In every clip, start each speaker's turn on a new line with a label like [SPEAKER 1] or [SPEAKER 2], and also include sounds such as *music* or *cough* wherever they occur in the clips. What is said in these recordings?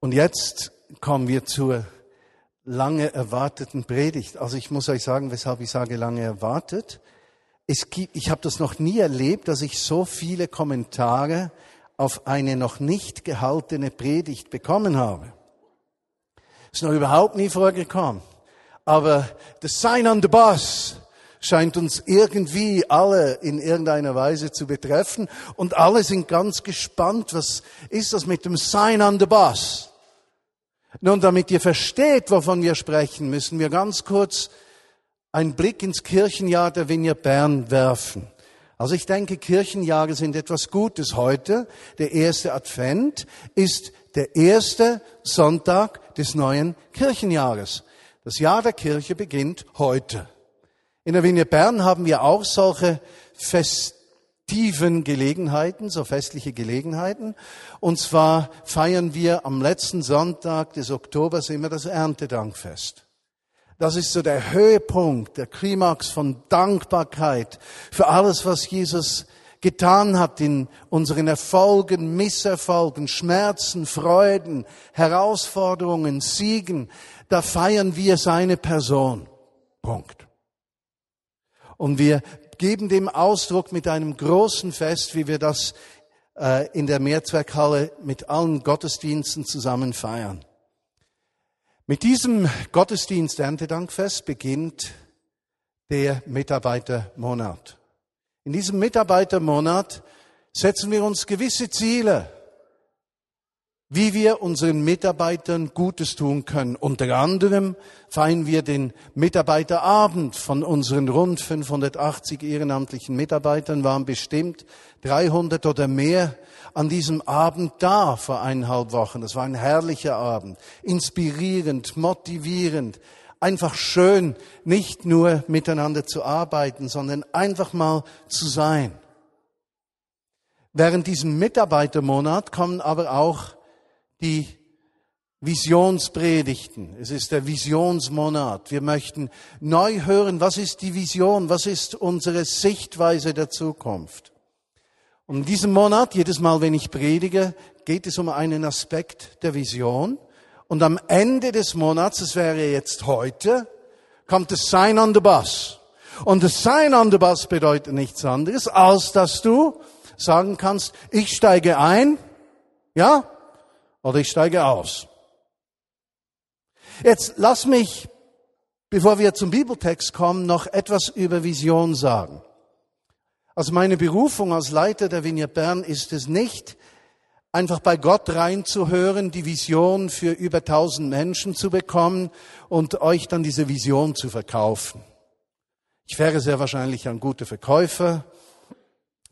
[SPEAKER 1] Und jetzt kommen wir zur lange erwarteten Predigt. Also ich muss euch sagen, weshalb ich sage lange erwartet. Es gibt, ich habe das noch nie erlebt, dass ich so viele Kommentare auf eine noch nicht gehaltene Predigt bekommen habe. Ist noch überhaupt nie vorgekommen. Aber das Sign on the Bus scheint uns irgendwie alle in irgendeiner Weise zu betreffen und alle sind ganz gespannt, was ist das mit dem Sign on the Bus? Nun, damit ihr versteht, wovon wir sprechen, müssen wir ganz kurz einen Blick ins Kirchenjahr der Vineyard Bern werfen. Also ich denke, Kirchenjahre sind etwas Gutes heute. Der erste Advent ist der erste Sonntag des neuen Kirchenjahres. Das Jahr der Kirche beginnt heute. In der Vineyard Bern haben wir auch solche festiven Gelegenheiten, so festliche Gelegenheiten. Und zwar feiern wir am letzten Sonntag des Oktobers immer das Erntedankfest. Das ist so der Höhepunkt, der Klimax von Dankbarkeit für alles, was Jesus getan hat in unseren Erfolgen, Misserfolgen, Schmerzen, Freuden, Herausforderungen, Siegen. Da feiern wir seine Person. Punkt. Und wir geben dem Ausdruck mit einem großen Fest, wie wir das äh, in der Mehrzweckhalle mit allen Gottesdiensten zusammen feiern. Mit diesem Gottesdienst Erntedankfest beginnt der Mitarbeitermonat. In diesem Mitarbeitermonat setzen wir uns gewisse Ziele, wie wir unseren Mitarbeitern Gutes tun können. Unter anderem feiern wir den Mitarbeiterabend von unseren rund 580 ehrenamtlichen Mitarbeitern, waren bestimmt 300 oder mehr an diesem Abend da vor eineinhalb Wochen. Das war ein herrlicher Abend, inspirierend, motivierend, einfach schön, nicht nur miteinander zu arbeiten, sondern einfach mal zu sein. Während diesem Mitarbeitermonat kommen aber auch die Visionspredigten. Es ist der Visionsmonat. Wir möchten neu hören, was ist die Vision, was ist unsere Sichtweise der Zukunft. Und in diesem Monat, jedes Mal, wenn ich predige, geht es um einen Aspekt der Vision. Und am Ende des Monats, das wäre jetzt heute, kommt das Sign on the Bus. Und das Sign on the Bus bedeutet nichts anderes, als dass du sagen kannst, ich steige ein, ja, oder ich steige aus. Jetzt lass mich, bevor wir zum Bibeltext kommen, noch etwas über Vision sagen. Also meine Berufung als Leiter der Vignette Bern ist es nicht, einfach bei Gott reinzuhören, die Vision für über tausend Menschen zu bekommen und euch dann diese Vision zu verkaufen. Ich wäre sehr wahrscheinlich ein guter Verkäufer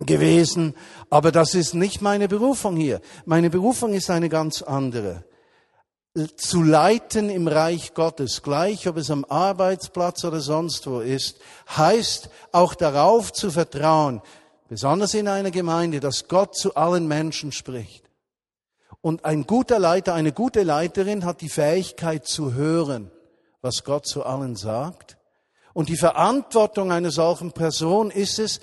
[SPEAKER 1] gewesen, aber das ist nicht meine Berufung hier. Meine Berufung ist eine ganz andere zu leiten im Reich Gottes, gleich ob es am Arbeitsplatz oder sonst wo ist, heißt auch darauf zu vertrauen, besonders in einer Gemeinde, dass Gott zu allen Menschen spricht. Und ein guter Leiter, eine gute Leiterin hat die Fähigkeit zu hören, was Gott zu allen sagt. Und die Verantwortung einer solchen Person ist es,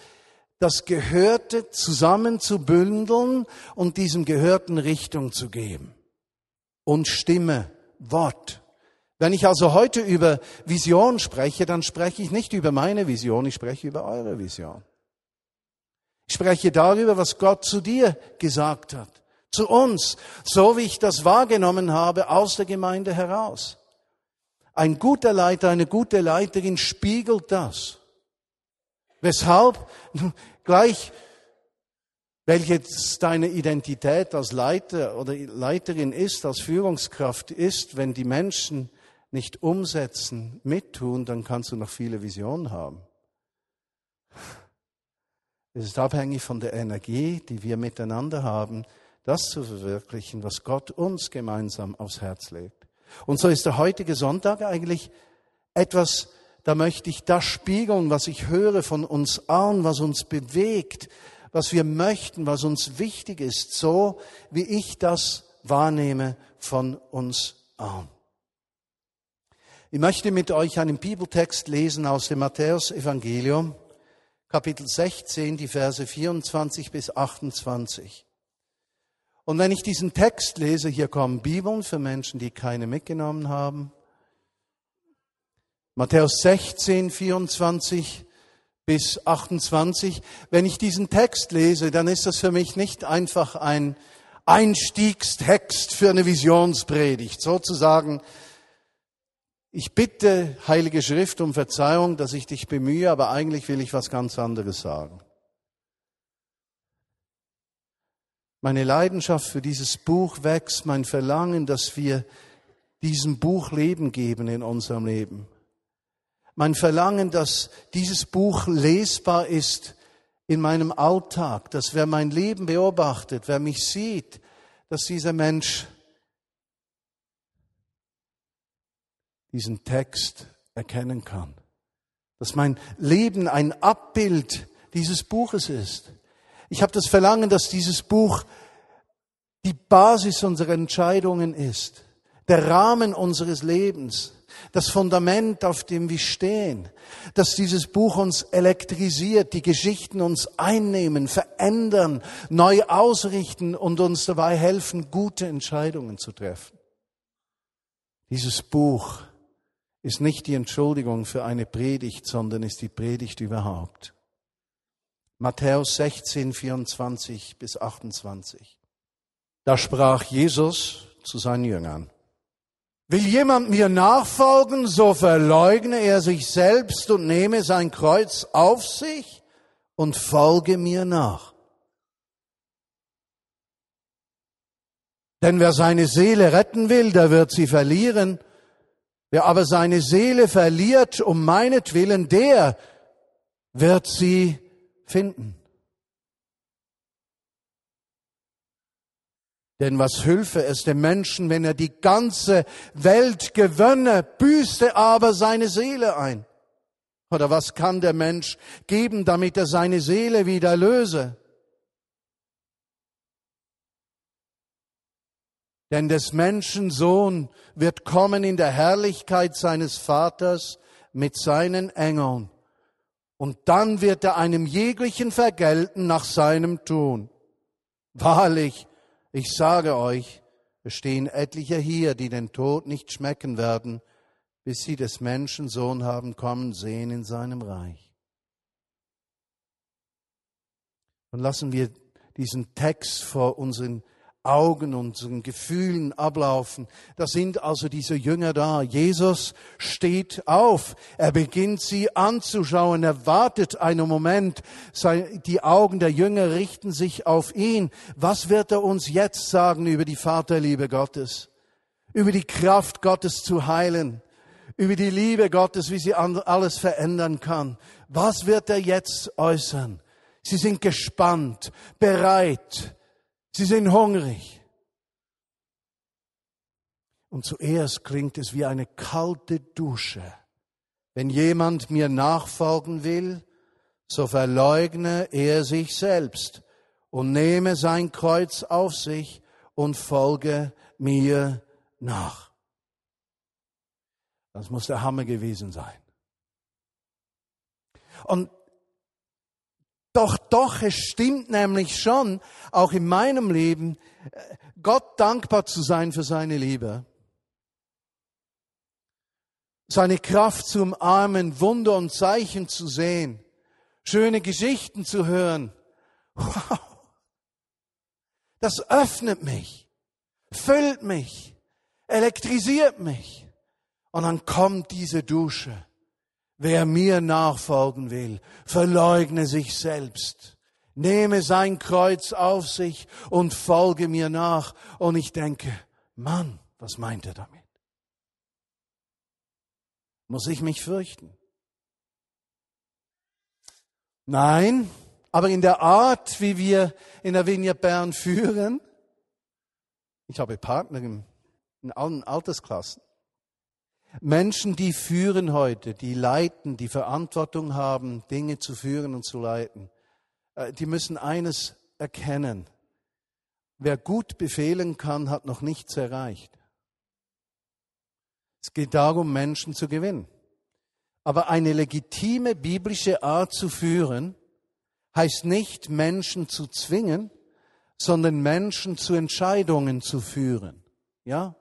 [SPEAKER 1] das Gehörte zusammenzubündeln und diesem Gehörten Richtung zu geben und Stimme, Wort. Wenn ich also heute über Vision spreche, dann spreche ich nicht über meine Vision, ich spreche über eure Vision. Ich spreche darüber, was Gott zu dir gesagt hat, zu uns, so wie ich das wahrgenommen habe aus der Gemeinde heraus. Ein guter Leiter, eine gute Leiterin spiegelt das. Weshalb? Gleich welche deine Identität als Leiter oder Leiterin ist, als Führungskraft ist, wenn die Menschen nicht umsetzen, mittun, dann kannst du noch viele Visionen haben. Es ist abhängig von der Energie, die wir miteinander haben, das zu verwirklichen, was Gott uns gemeinsam aufs Herz legt. Und so ist der heutige Sonntag eigentlich etwas, da möchte ich das spiegeln, was ich höre von uns allen, was uns bewegt, was wir möchten, was uns wichtig ist, so wie ich das wahrnehme von uns allen. Ich möchte mit euch einen Bibeltext lesen aus dem Matthäus-Evangelium, Kapitel 16, die Verse 24 bis 28. Und wenn ich diesen Text lese, hier kommen Bibeln für Menschen, die keine mitgenommen haben. Matthäus 16, 24 bis 28. Wenn ich diesen Text lese, dann ist das für mich nicht einfach ein Einstiegstext für eine Visionspredigt. Sozusagen, ich bitte Heilige Schrift um Verzeihung, dass ich dich bemühe, aber eigentlich will ich was ganz anderes sagen. Meine Leidenschaft für dieses Buch wächst, mein Verlangen, dass wir diesem Buch Leben geben in unserem Leben. Mein Verlangen, dass dieses Buch lesbar ist in meinem Alltag, dass wer mein Leben beobachtet, wer mich sieht, dass dieser Mensch diesen Text erkennen kann. Dass mein Leben ein Abbild dieses Buches ist. Ich habe das Verlangen, dass dieses Buch die Basis unserer Entscheidungen ist, der Rahmen unseres Lebens, das Fundament, auf dem wir stehen, dass dieses Buch uns elektrisiert, die Geschichten uns einnehmen, verändern, neu ausrichten und uns dabei helfen, gute Entscheidungen zu treffen. Dieses Buch ist nicht die Entschuldigung für eine Predigt, sondern ist die Predigt überhaupt. Matthäus 16, 24 bis 28. Da sprach Jesus zu seinen Jüngern. Will jemand mir nachfolgen, so verleugne er sich selbst und nehme sein Kreuz auf sich und folge mir nach. Denn wer seine Seele retten will, der wird sie verlieren. Wer aber seine Seele verliert um meinetwillen, der wird sie finden. Denn was hülfe es dem Menschen, wenn er die ganze Welt gewönne, büßte aber seine Seele ein? Oder was kann der Mensch geben, damit er seine Seele wieder löse? Denn des Menschen Sohn wird kommen in der Herrlichkeit seines Vaters mit seinen Engeln. Und dann wird er einem jeglichen vergelten nach seinem Tun. Wahrlich, ich sage euch, es stehen etliche hier, die den Tod nicht schmecken werden, bis sie des Menschen Sohn haben kommen sehen in seinem Reich. Und lassen wir diesen Text vor unseren Augen, unseren Gefühlen ablaufen. Da sind also diese Jünger da. Jesus steht auf. Er beginnt sie anzuschauen. Er wartet einen Moment. Die Augen der Jünger richten sich auf ihn. Was wird er uns jetzt sagen über die Vaterliebe Gottes? Über die Kraft Gottes zu heilen? Über die Liebe Gottes, wie sie alles verändern kann? Was wird er jetzt äußern? Sie sind gespannt, bereit, Sie sind hungrig. Und zuerst klingt es wie eine kalte Dusche. Wenn jemand mir nachfolgen will, so verleugne er sich selbst und nehme sein Kreuz auf sich und folge mir nach. Das muss der Hammer gewesen sein. Und doch, doch, es stimmt nämlich schon, auch in meinem Leben, äh, Gott dankbar zu sein für seine Liebe. Seine Kraft zu umarmen, Wunder und Zeichen zu sehen, schöne Geschichten zu hören. Wow. Das öffnet mich, füllt mich, elektrisiert mich. Und dann kommt diese Dusche Wer mir nachfolgen will, verleugne sich selbst, nehme sein Kreuz auf sich und folge mir nach. Und ich denke, Mann, was meint er damit? Muss ich mich fürchten? Nein, aber in der Art, wie wir in der Vignette Bern führen, ich habe Partner in allen Altersklassen, Menschen, die führen heute, die leiten, die Verantwortung haben, Dinge zu führen und zu leiten, äh, die müssen eines erkennen. Wer gut befehlen kann, hat noch nichts erreicht. Es geht darum, Menschen zu gewinnen. Aber eine legitime biblische Art zu führen, heißt nicht, Menschen zu zwingen, sondern Menschen zu Entscheidungen zu führen. Ja?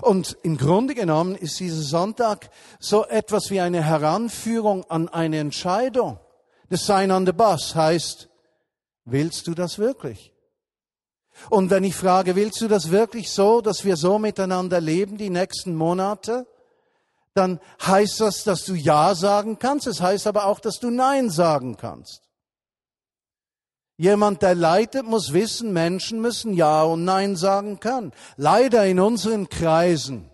[SPEAKER 1] Und im Grunde genommen ist dieser Sonntag so etwas wie eine Heranführung an eine Entscheidung. Das Sign on the Bus heißt, willst du das wirklich? Und wenn ich frage, willst du das wirklich so, dass wir so miteinander leben die nächsten Monate? Dann heißt das, dass du Ja sagen kannst. Es heißt aber auch, dass du Nein sagen kannst. Jemand, der leitet, muss wissen, Menschen müssen Ja und Nein sagen können. Leider in unseren Kreisen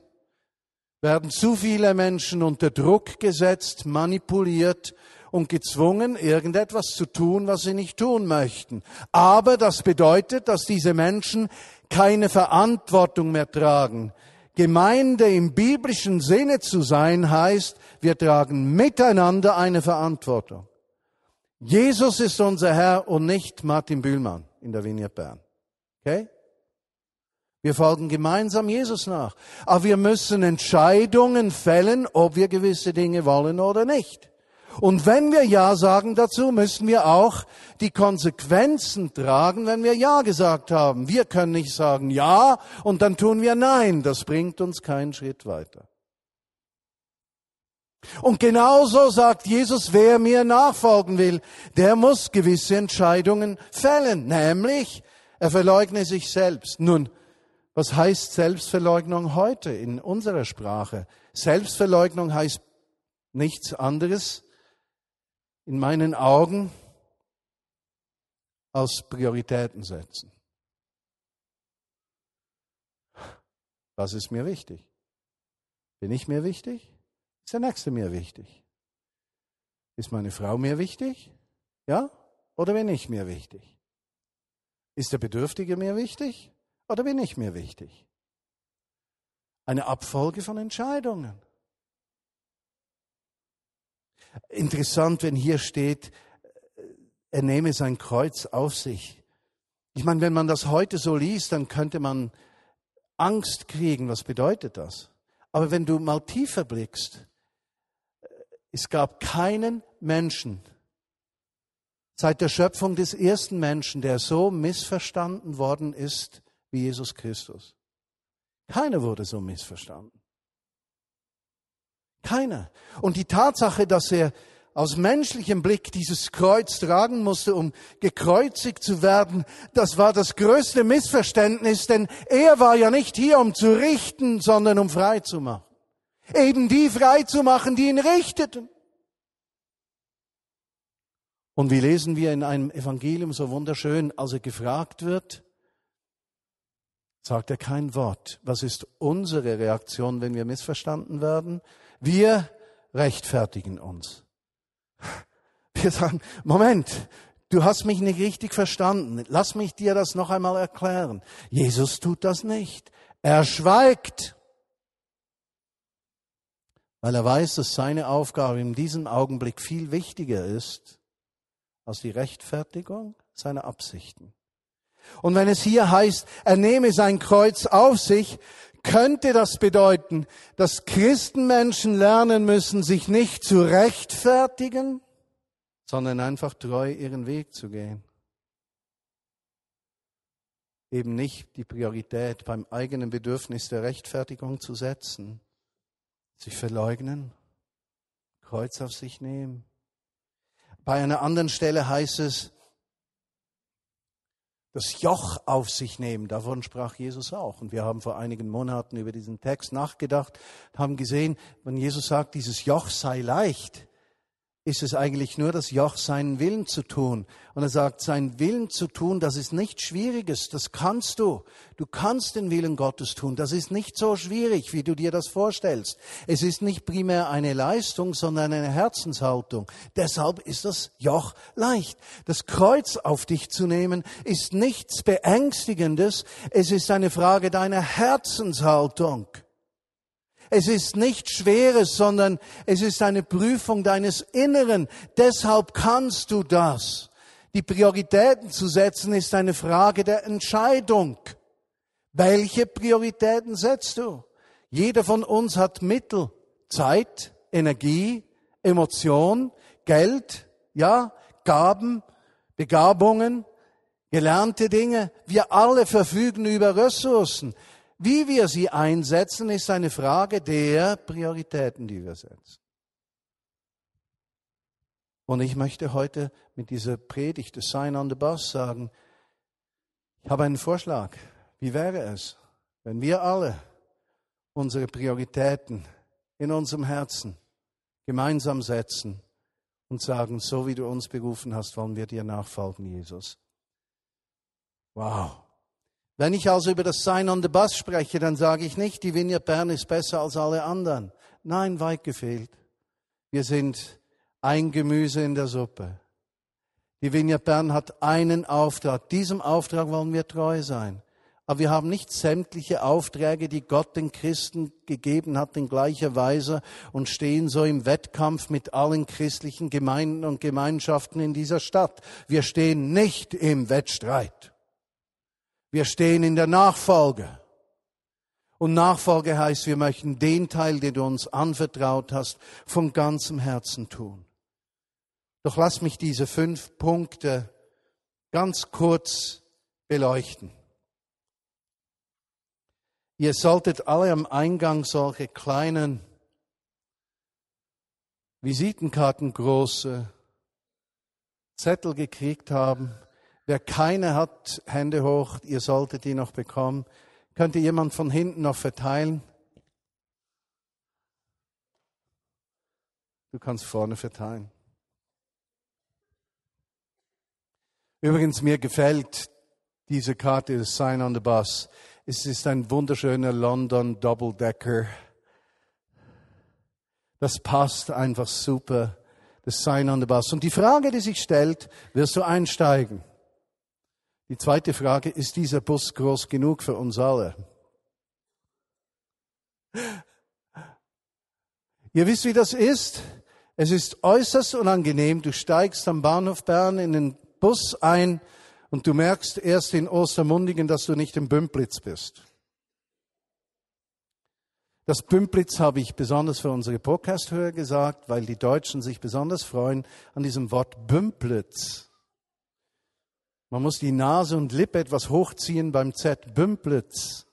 [SPEAKER 1] werden zu viele Menschen unter Druck gesetzt, manipuliert und gezwungen, irgendetwas zu tun, was sie nicht tun möchten. Aber das bedeutet, dass diese Menschen keine Verantwortung mehr tragen. Gemeinde im biblischen Sinne zu sein heißt, wir tragen miteinander eine Verantwortung. Jesus ist unser Herr und nicht Martin Bühlmann in der Vignette Bern. Okay? Wir folgen gemeinsam Jesus nach. Aber wir müssen Entscheidungen fällen, ob wir gewisse Dinge wollen oder nicht. Und wenn wir Ja sagen dazu, müssen wir auch die Konsequenzen tragen, wenn wir Ja gesagt haben. Wir können nicht sagen Ja und dann tun wir Nein. Das bringt uns keinen Schritt weiter. Und genauso sagt Jesus, wer mir nachfolgen will, der muss gewisse Entscheidungen fällen, nämlich er verleugne sich selbst. Nun, was heißt Selbstverleugnung heute in unserer Sprache? Selbstverleugnung heißt nichts anderes in meinen Augen als Prioritäten setzen. Was ist mir wichtig? Bin ich mir wichtig? Ist der Nächste mir wichtig? Ist meine Frau mir wichtig? Ja? Oder bin ich mir wichtig? Ist der Bedürftige mir wichtig? Oder bin ich mir wichtig? Eine Abfolge von Entscheidungen. Interessant, wenn hier steht, er nehme sein Kreuz auf sich. Ich meine, wenn man das heute so liest, dann könnte man Angst kriegen. Was bedeutet das? Aber wenn du mal tiefer blickst, es gab keinen Menschen seit der Schöpfung des ersten Menschen, der so missverstanden worden ist wie Jesus Christus. Keiner wurde so missverstanden. Keiner. Und die Tatsache, dass er aus menschlichem Blick dieses Kreuz tragen musste, um gekreuzigt zu werden, das war das größte Missverständnis, denn er war ja nicht hier, um zu richten, sondern um frei zu machen eben die frei zu machen, die ihn richteten. Und wie lesen wir in einem Evangelium so wunderschön, als er gefragt wird, sagt er kein Wort. Was ist unsere Reaktion, wenn wir missverstanden werden? Wir rechtfertigen uns. Wir sagen, Moment, du hast mich nicht richtig verstanden. Lass mich dir das noch einmal erklären. Jesus tut das nicht. Er schweigt weil er weiß, dass seine Aufgabe in diesem Augenblick viel wichtiger ist als die Rechtfertigung seiner Absichten. Und wenn es hier heißt, er nehme sein Kreuz auf sich, könnte das bedeuten, dass Christenmenschen lernen müssen, sich nicht zu rechtfertigen, sondern einfach treu ihren Weg zu gehen. Eben nicht die Priorität beim eigenen Bedürfnis der Rechtfertigung zu setzen, sich verleugnen, Kreuz auf sich nehmen. Bei einer anderen Stelle heißt es, das Joch auf sich nehmen. Davon sprach Jesus auch. Und wir haben vor einigen Monaten über diesen Text nachgedacht, haben gesehen, wenn Jesus sagt, dieses Joch sei leicht, ist es eigentlich nur das Joch, seinen Willen zu tun. Und er sagt, seinen Willen zu tun, das ist nichts Schwieriges, das kannst du. Du kannst den Willen Gottes tun. Das ist nicht so schwierig, wie du dir das vorstellst. Es ist nicht primär eine Leistung, sondern eine Herzenshaltung. Deshalb ist das Joch leicht. Das Kreuz auf dich zu nehmen, ist nichts Beängstigendes. Es ist eine Frage deiner Herzenshaltung. Es ist nichts Schweres, sondern es ist eine Prüfung deines Inneren. Deshalb kannst du das. Die Prioritäten zu setzen ist eine Frage der Entscheidung. Welche Prioritäten setzt du? Jeder von uns hat Mittel, Zeit, Energie, Emotion, Geld, ja, Gaben, Begabungen. gelernte Dinge. Wir alle verfügen über Ressourcen. Wie wir sie einsetzen, ist eine Frage der Prioritäten, die wir setzen. Und ich möchte heute mit dieser Predigt, des Sign on the Bus, sagen, ich habe einen Vorschlag. Wie wäre es, wenn wir alle unsere Prioritäten in unserem Herzen gemeinsam setzen und sagen, so wie du uns berufen hast, wollen wir dir nachfolgen, Jesus. Wow. Wenn ich also über das Sign on the Bus spreche, dann sage ich nicht, die Vineyard Bern ist besser als alle anderen. Nein, weit gefehlt. Wir sind ein Gemüse in der Suppe. Die Vineyard Bern hat einen Auftrag. Diesem Auftrag wollen wir treu sein. Aber wir haben nicht sämtliche Aufträge, die Gott den Christen gegeben hat, in gleicher Weise und stehen so im Wettkampf mit allen christlichen Gemeinden und Gemeinschaften in dieser Stadt. Wir stehen nicht im Wettstreit. Wir stehen in der Nachfolge. Und Nachfolge heißt, wir möchten den Teil, den du uns anvertraut hast, von ganzem Herzen tun. Doch lass mich diese fünf Punkte ganz kurz beleuchten. Ihr solltet alle am Eingang solche kleinen Visitenkarten große Zettel gekriegt haben Wer keine hat, Hände hoch, ihr solltet die noch bekommen. Könnte jemand von hinten noch verteilen? Du kannst vorne verteilen. Übrigens, mir gefällt diese Karte des Sign on the Bus. Es ist ein wunderschöner London Double Decker. Das passt einfach super. Das Sign on the Bus. Und die Frage, die sich stellt, wirst du einsteigen? Die zweite Frage, ist dieser Bus groß genug für uns alle? Ihr wisst, wie das ist. Es ist äußerst unangenehm. Du steigst am Bahnhof Bern in den Bus ein und du merkst erst in Ostermundigen, dass du nicht im Bümplitz bist. Das Bümplitz habe ich besonders für unsere Podcast-Hörer gesagt, weil die Deutschen sich besonders freuen an diesem Wort Bümplitz. Man muss die Nase und Lippe etwas hochziehen beim Z. Bümplitz.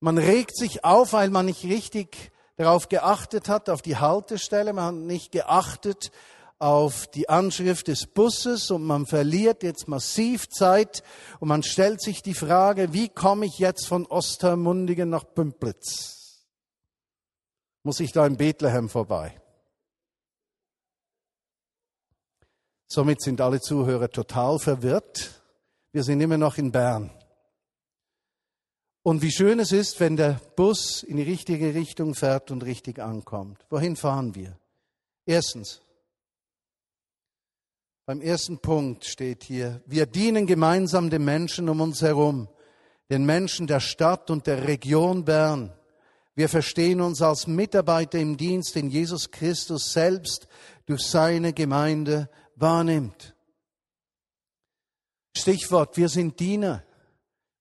[SPEAKER 1] Man regt sich auf, weil man nicht richtig darauf geachtet hat, auf die Haltestelle. Man hat nicht geachtet auf die Anschrift des Busses und man verliert jetzt massiv Zeit und man stellt sich die Frage, wie komme ich jetzt von Ostermundigen nach Bümplitz? Muss ich da in Bethlehem vorbei? Somit sind alle Zuhörer total verwirrt. Wir sind immer noch in Bern. Und wie schön es ist, wenn der Bus in die richtige Richtung fährt und richtig ankommt. Wohin fahren wir? Erstens, beim ersten Punkt steht hier, wir dienen gemeinsam den Menschen um uns herum, den Menschen der Stadt und der Region Bern. Wir verstehen uns als Mitarbeiter im Dienst, den Jesus Christus selbst durch seine Gemeinde wahrnimmt. Stichwort, wir sind Diener.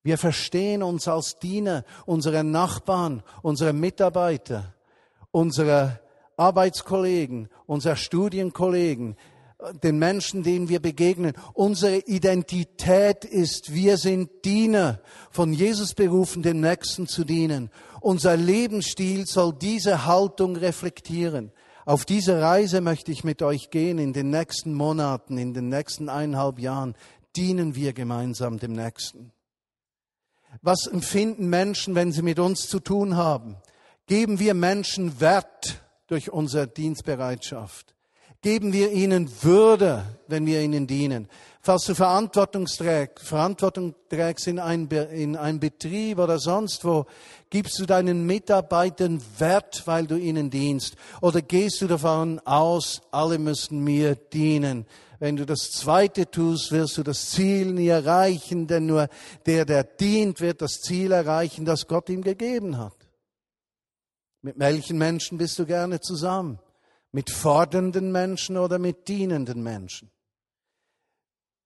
[SPEAKER 1] Wir verstehen uns als Diener unserer Nachbarn, unserer Mitarbeiter, unserer Arbeitskollegen, unserer Studienkollegen, den Menschen, denen wir begegnen. Unsere Identität ist, wir sind Diener, von Jesus berufen, den Nächsten zu dienen. Unser Lebensstil soll diese Haltung reflektieren. Auf diese Reise möchte ich mit euch gehen in den nächsten Monaten, in den nächsten eineinhalb Jahren. Dienen wir gemeinsam dem Nächsten. Was empfinden Menschen, wenn sie mit uns zu tun haben? Geben wir Menschen Wert durch unsere Dienstbereitschaft? Geben wir ihnen Würde, wenn wir ihnen dienen? Falls du Verantwortung trägst, Verantwortung trägst in ein, in ein Betrieb oder sonst wo, gibst du deinen Mitarbeitern Wert, weil du ihnen dienst? Oder gehst du davon aus, alle müssen mir dienen? Wenn du das Zweite tust, wirst du das Ziel nie erreichen, denn nur der, der dient, wird das Ziel erreichen, das Gott ihm gegeben hat. Mit welchen Menschen bist du gerne zusammen? Mit fordernden Menschen oder mit dienenden Menschen?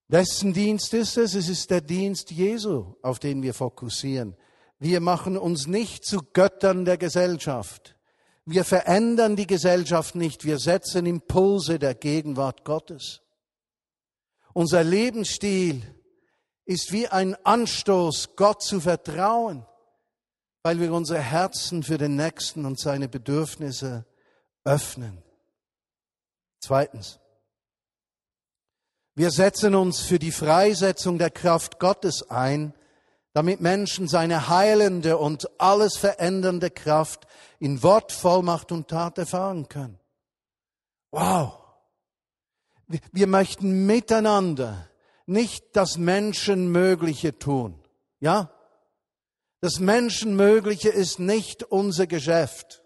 [SPEAKER 1] Wessen Dienst ist es? Es ist der Dienst Jesu, auf den wir fokussieren. Wir machen uns nicht zu Göttern der Gesellschaft. Wir verändern die Gesellschaft nicht. Wir setzen Impulse der Gegenwart Gottes. Unser Lebensstil ist wie ein Anstoß, Gott zu vertrauen, weil wir unsere Herzen für den Nächsten und seine Bedürfnisse öffnen. Zweitens. Wir setzen uns für die Freisetzung der Kraft Gottes ein, damit Menschen seine heilende und alles verändernde Kraft in Wort, Vollmacht und Tat erfahren können. Wow! Wir möchten miteinander nicht das Menschenmögliche tun. Ja? Das Menschenmögliche ist nicht unser Geschäft.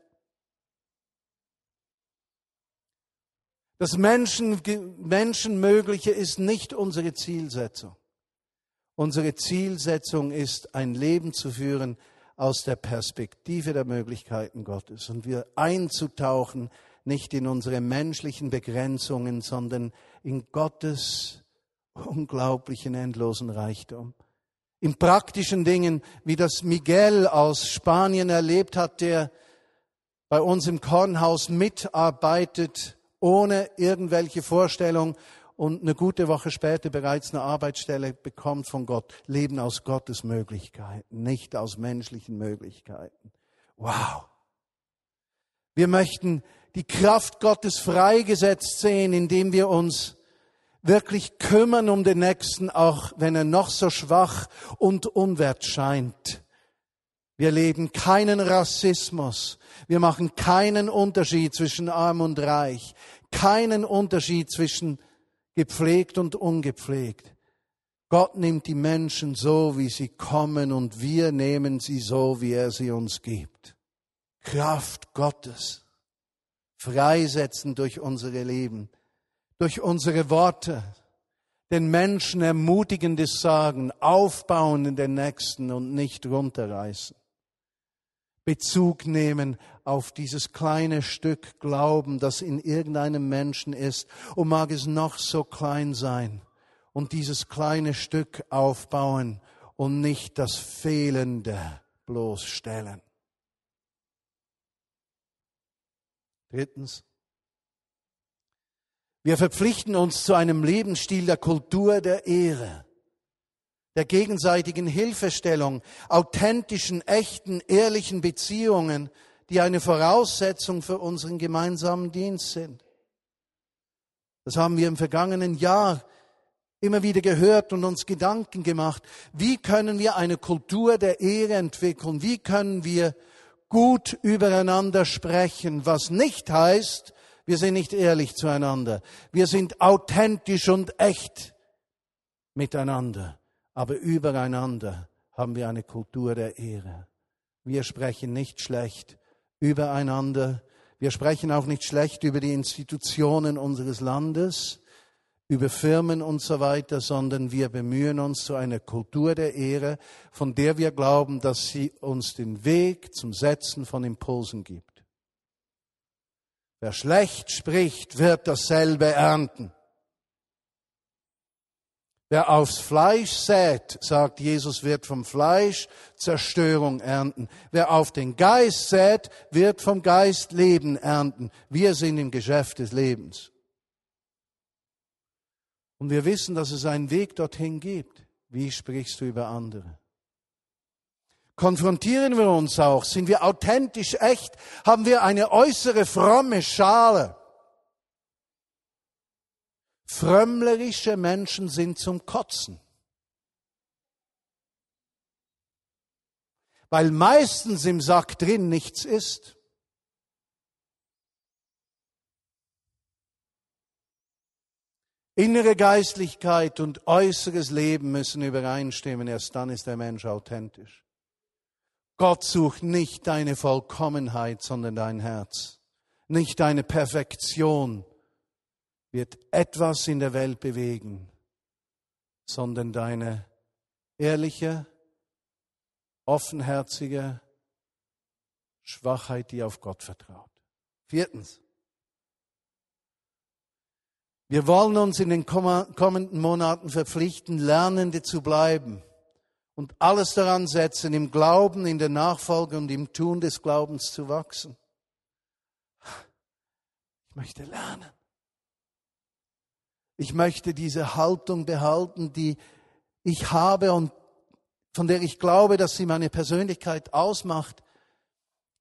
[SPEAKER 1] Das Menschen, Menschenmögliche ist nicht unsere Zielsetzung. Unsere Zielsetzung ist, ein Leben zu führen aus der Perspektive der Möglichkeiten Gottes und wir einzutauchen, nicht in unsere menschlichen Begrenzungen, sondern in Gottes unglaublichen endlosen Reichtum. In praktischen Dingen, wie das Miguel aus Spanien erlebt hat, der bei uns im Kornhaus mitarbeitet, ohne irgendwelche Vorstellung und eine gute Woche später bereits eine Arbeitsstelle bekommt von Gott. Leben aus Gottes Möglichkeiten, nicht aus menschlichen Möglichkeiten. Wow. Wir möchten die Kraft Gottes freigesetzt sehen, indem wir uns wirklich kümmern um den Nächsten, auch wenn er noch so schwach und unwert scheint. Wir leben keinen Rassismus. Wir machen keinen Unterschied zwischen arm und reich. Keinen Unterschied zwischen gepflegt und ungepflegt. Gott nimmt die Menschen so, wie sie kommen, und wir nehmen sie so, wie er sie uns gibt. Kraft Gottes. Freisetzen durch unsere Leben durch unsere Worte den Menschen ermutigendes sagen, aufbauen in den Nächsten und nicht runterreißen. Bezug nehmen auf dieses kleine Stück Glauben, das in irgendeinem Menschen ist, und mag es noch so klein sein, und dieses kleine Stück aufbauen und nicht das Fehlende bloßstellen. Drittens, wir verpflichten uns zu einem Lebensstil der Kultur der Ehre, der gegenseitigen Hilfestellung, authentischen, echten, ehrlichen Beziehungen, die eine Voraussetzung für unseren gemeinsamen Dienst sind. Das haben wir im vergangenen Jahr immer wieder gehört und uns Gedanken gemacht. Wie können wir eine Kultur der Ehre entwickeln? Wie können wir gut übereinander sprechen, was nicht heißt, wir sind nicht ehrlich zueinander. Wir sind authentisch und echt miteinander. Aber übereinander haben wir eine Kultur der Ehre. Wir sprechen nicht schlecht übereinander. Wir sprechen auch nicht schlecht über die Institutionen unseres Landes, über Firmen und so weiter, sondern wir bemühen uns zu einer Kultur der Ehre, von der wir glauben, dass sie uns den Weg zum Setzen von Impulsen gibt. Wer schlecht spricht, wird dasselbe ernten. Wer aufs Fleisch sät, sagt Jesus, wird vom Fleisch Zerstörung ernten. Wer auf den Geist sät, wird vom Geist Leben ernten. Wir sind im Geschäft des Lebens. Und wir wissen, dass es einen Weg dorthin gibt. Wie sprichst du über andere? konfrontieren wir uns auch. Sind wir authentisch echt? Haben wir eine äußere fromme Schale? Frömmlerische Menschen sind zum Kotzen. Weil meistens im Sack drin nichts ist. Innere Geistlichkeit und äußeres Leben müssen übereinstimmen. Erst dann ist der Mensch authentisch. Gott sucht nicht deine Vollkommenheit, sondern dein Herz. Nicht deine Perfektion wird etwas in der Welt bewegen, sondern deine ehrliche, offenherzige Schwachheit, die auf Gott vertraut. Viertens. Wir wollen uns in den kommenden Monaten verpflichten, Lernende zu bleiben und alles daran setzen, im Glauben, in der Nachfolge und im Tun des Glaubens zu wachsen. Ich möchte lernen. Ich möchte diese Haltung behalten, die ich habe und von der ich glaube, dass sie meine Persönlichkeit ausmacht.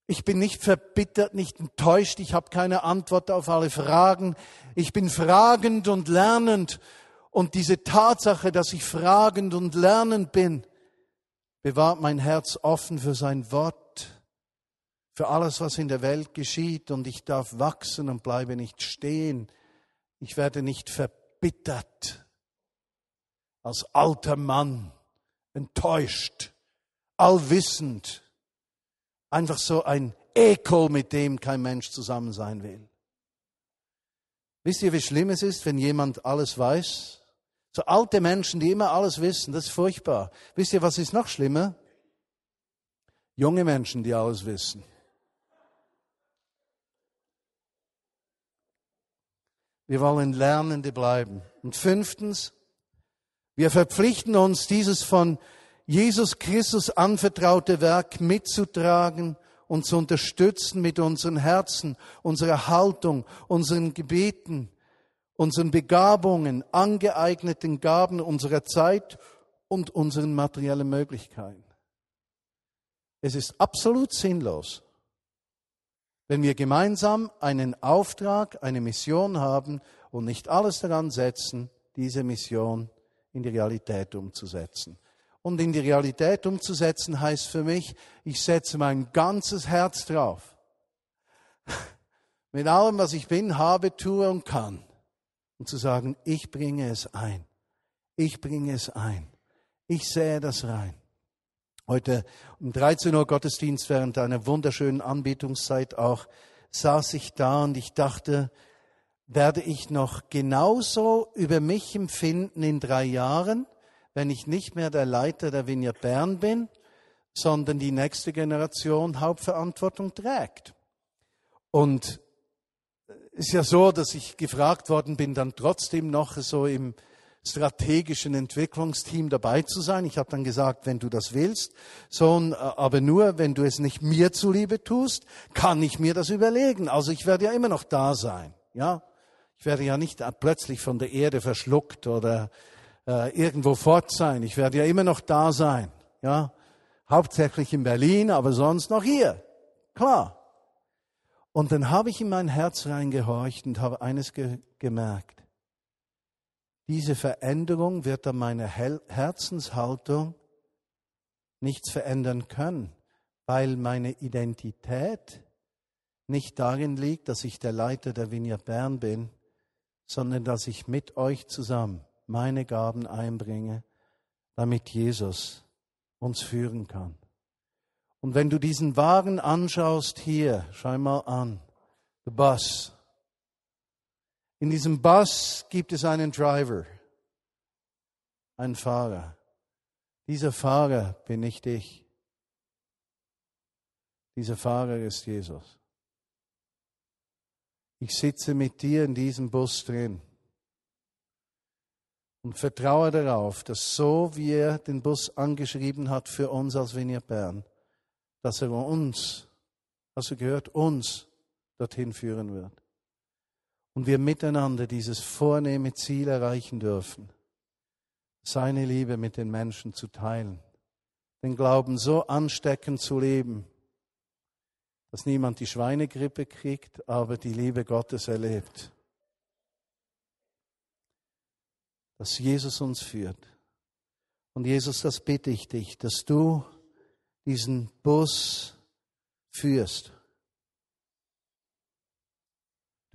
[SPEAKER 1] Ich bin nicht verbittert, nicht enttäuscht, ich habe keine Antwort auf alle Fragen. Ich bin fragend und lernend. Und diese Tatsache, dass ich fragend und lernend bin, bewahrt mein Herz offen für sein Wort, für alles, was in der Welt geschieht. Und ich darf wachsen und bleibe nicht stehen. Ich werde nicht verbittert als alter Mann, enttäuscht, allwissend, einfach so ein Ekel, mit dem kein Mensch zusammen sein will. Wisst ihr, wie schlimm es ist, wenn jemand alles weiß? So alte Menschen, die immer alles wissen, das ist furchtbar. Wisst ihr, was ist noch schlimmer? Junge Menschen, die alles wissen. Wir wollen Lernende bleiben. Und fünftens, wir verpflichten uns, dieses von Jesus Christus anvertraute Werk mitzutragen und zu unterstützen mit unseren Herzen, unserer Haltung, unseren Gebeten, unseren Begabungen, angeeigneten Gaben unserer Zeit und unseren materiellen Möglichkeiten. Es ist absolut sinnlos, wenn wir gemeinsam einen Auftrag, eine Mission haben und nicht alles daran setzen, diese Mission in die Realität umzusetzen. Und in die Realität umzusetzen heißt für mich, ich setze mein ganzes Herz drauf. *laughs* Mit allem, was ich bin, habe, tue und kann. Und zu sagen, ich bringe es ein. Ich bringe es ein. Ich sähe das rein. Heute um 13 Uhr Gottesdienst während einer wunderschönen Anbetungszeit auch saß ich da und ich dachte, werde ich noch genauso über mich empfinden in drei Jahren, wenn ich nicht mehr der Leiter der Vineyard Bern bin, sondern die nächste Generation Hauptverantwortung trägt. Und ist ja so, dass ich gefragt worden bin, dann trotzdem noch so im strategischen Entwicklungsteam dabei zu sein. Ich habe dann gesagt, wenn du das willst, so, aber nur, wenn du es nicht mir zuliebe tust, kann ich mir das überlegen. Also ich werde ja immer noch da sein, ja. Ich werde ja nicht plötzlich von der Erde verschluckt oder äh, irgendwo fort sein. Ich werde ja immer noch da sein. Ja, hauptsächlich in Berlin, aber sonst noch hier. Klar. Und dann habe ich in mein Herz reingehorcht und habe eines ge gemerkt. Diese Veränderung wird an meiner Herzenshaltung nichts verändern können, weil meine Identität nicht darin liegt, dass ich der Leiter der Vineyard Bern bin, sondern dass ich mit euch zusammen meine Gaben einbringe, damit Jesus uns führen kann. Und wenn du diesen Wagen anschaust hier, schau mal an, the bus. In diesem Bus gibt es einen Driver, einen Fahrer. Dieser Fahrer bin nicht ich. Dieser Fahrer ist Jesus. Ich sitze mit dir in diesem Bus drin und vertraue darauf, dass so wie er den Bus angeschrieben hat für uns als Vineyard Bern, dass er uns, du gehört, uns dorthin führen wird. Und wir miteinander dieses vornehme Ziel erreichen dürfen, seine Liebe mit den Menschen zu teilen, den Glauben so ansteckend zu leben, dass niemand die Schweinegrippe kriegt, aber die Liebe Gottes erlebt. dass Jesus uns führt. Und Jesus, das bitte ich dich, dass du diesen Bus führst.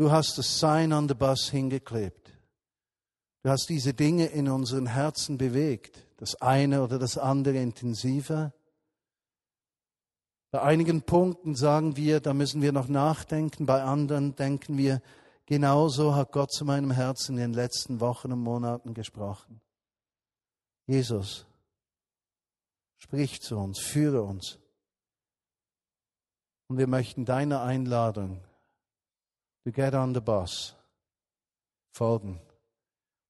[SPEAKER 1] Du hast das Sign on the Bus hingeklebt. Du hast diese Dinge in unseren Herzen bewegt, das eine oder das andere intensiver. Bei einigen Punkten sagen wir, da müssen wir noch nachdenken, bei anderen denken wir, Genauso hat Gott zu meinem Herzen in den letzten Wochen und Monaten gesprochen. Jesus, sprich zu uns, führe uns. Und wir möchten deiner Einladung, to get on the bus, folgen.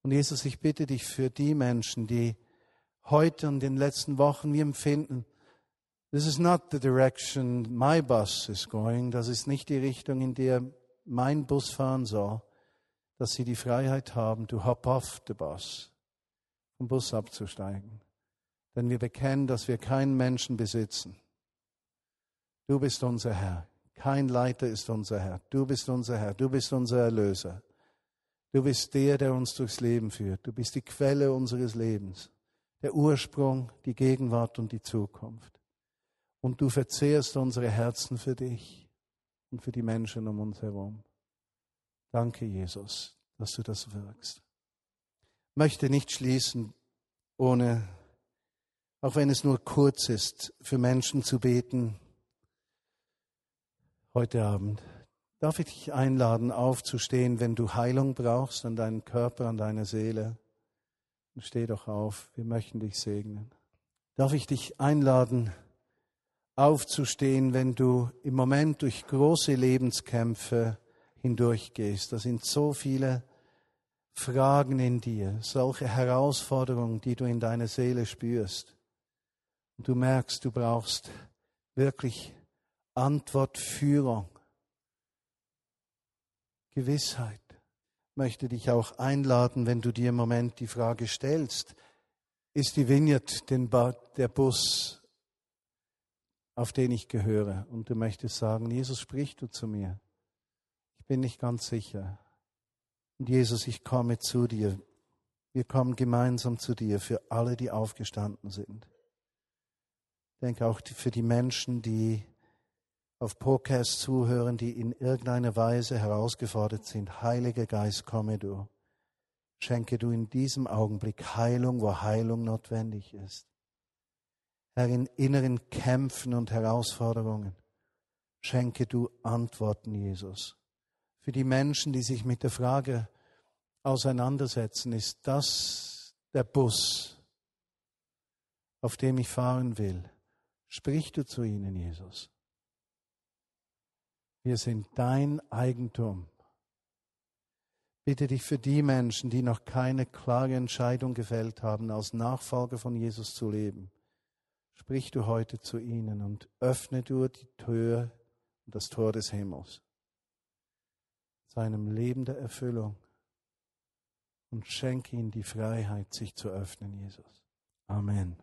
[SPEAKER 1] Und Jesus, ich bitte dich für die Menschen, die heute und in den letzten Wochen wir empfinden, this is not the direction my bus is going, das ist nicht die Richtung, in der mein Bus fahren soll, dass sie die Freiheit haben, to hop off the bus, vom Bus abzusteigen. Denn wir bekennen, dass wir keinen Menschen besitzen. Du bist unser Herr. Kein Leiter ist unser Herr. Du bist unser Herr. Du bist unser Erlöser. Du bist der, der uns durchs Leben führt. Du bist die Quelle unseres Lebens, der Ursprung, die Gegenwart und die Zukunft. Und du verzehrst unsere Herzen für dich und für die Menschen um uns herum. Danke, Jesus, dass du das wirkst. Ich möchte nicht schließen, ohne, auch wenn es nur kurz ist, für Menschen zu beten heute Abend. Darf ich dich einladen, aufzustehen, wenn du Heilung brauchst an deinem Körper, an deiner Seele? Steh doch auf, wir möchten dich segnen. Darf ich dich einladen, aufzustehen, wenn du im Moment durch große Lebenskämpfe hindurchgehst? Da sind so viele Fragen in dir, solche Herausforderungen, die du in deiner Seele spürst. Und du merkst, du brauchst wirklich Antwort, Führung. Gewissheit. möchte dich auch einladen, wenn du dir im Moment die Frage stellst, ist die Vineyard der Bus, auf den ich gehöre? Und du möchtest sagen, Jesus, sprich du zu mir. Ich bin nicht ganz sicher. Und Jesus, ich komme zu dir. Wir kommen gemeinsam zu dir für alle, die aufgestanden sind. Ich denke auch für die Menschen, die auf Podcasts zuhören, die in irgendeiner Weise herausgefordert sind. Heiliger Geist, komme du. Schenke du in diesem Augenblick Heilung, wo Heilung notwendig ist. Herr, in inneren Kämpfen und Herausforderungen schenke du Antworten, Jesus. Für die Menschen, die sich mit der Frage auseinandersetzen, ist das der Bus, auf dem ich fahren will. Sprich du zu ihnen, Jesus. Wir sind dein Eigentum. Bitte dich für die Menschen, die noch keine klare Entscheidung gefällt haben, als Nachfolger von Jesus zu leben. Sprich du heute zu ihnen und öffne du die Tür und das Tor des Himmels zu einem Leben der Erfüllung und schenke ihnen die Freiheit, sich zu öffnen, Jesus. Amen.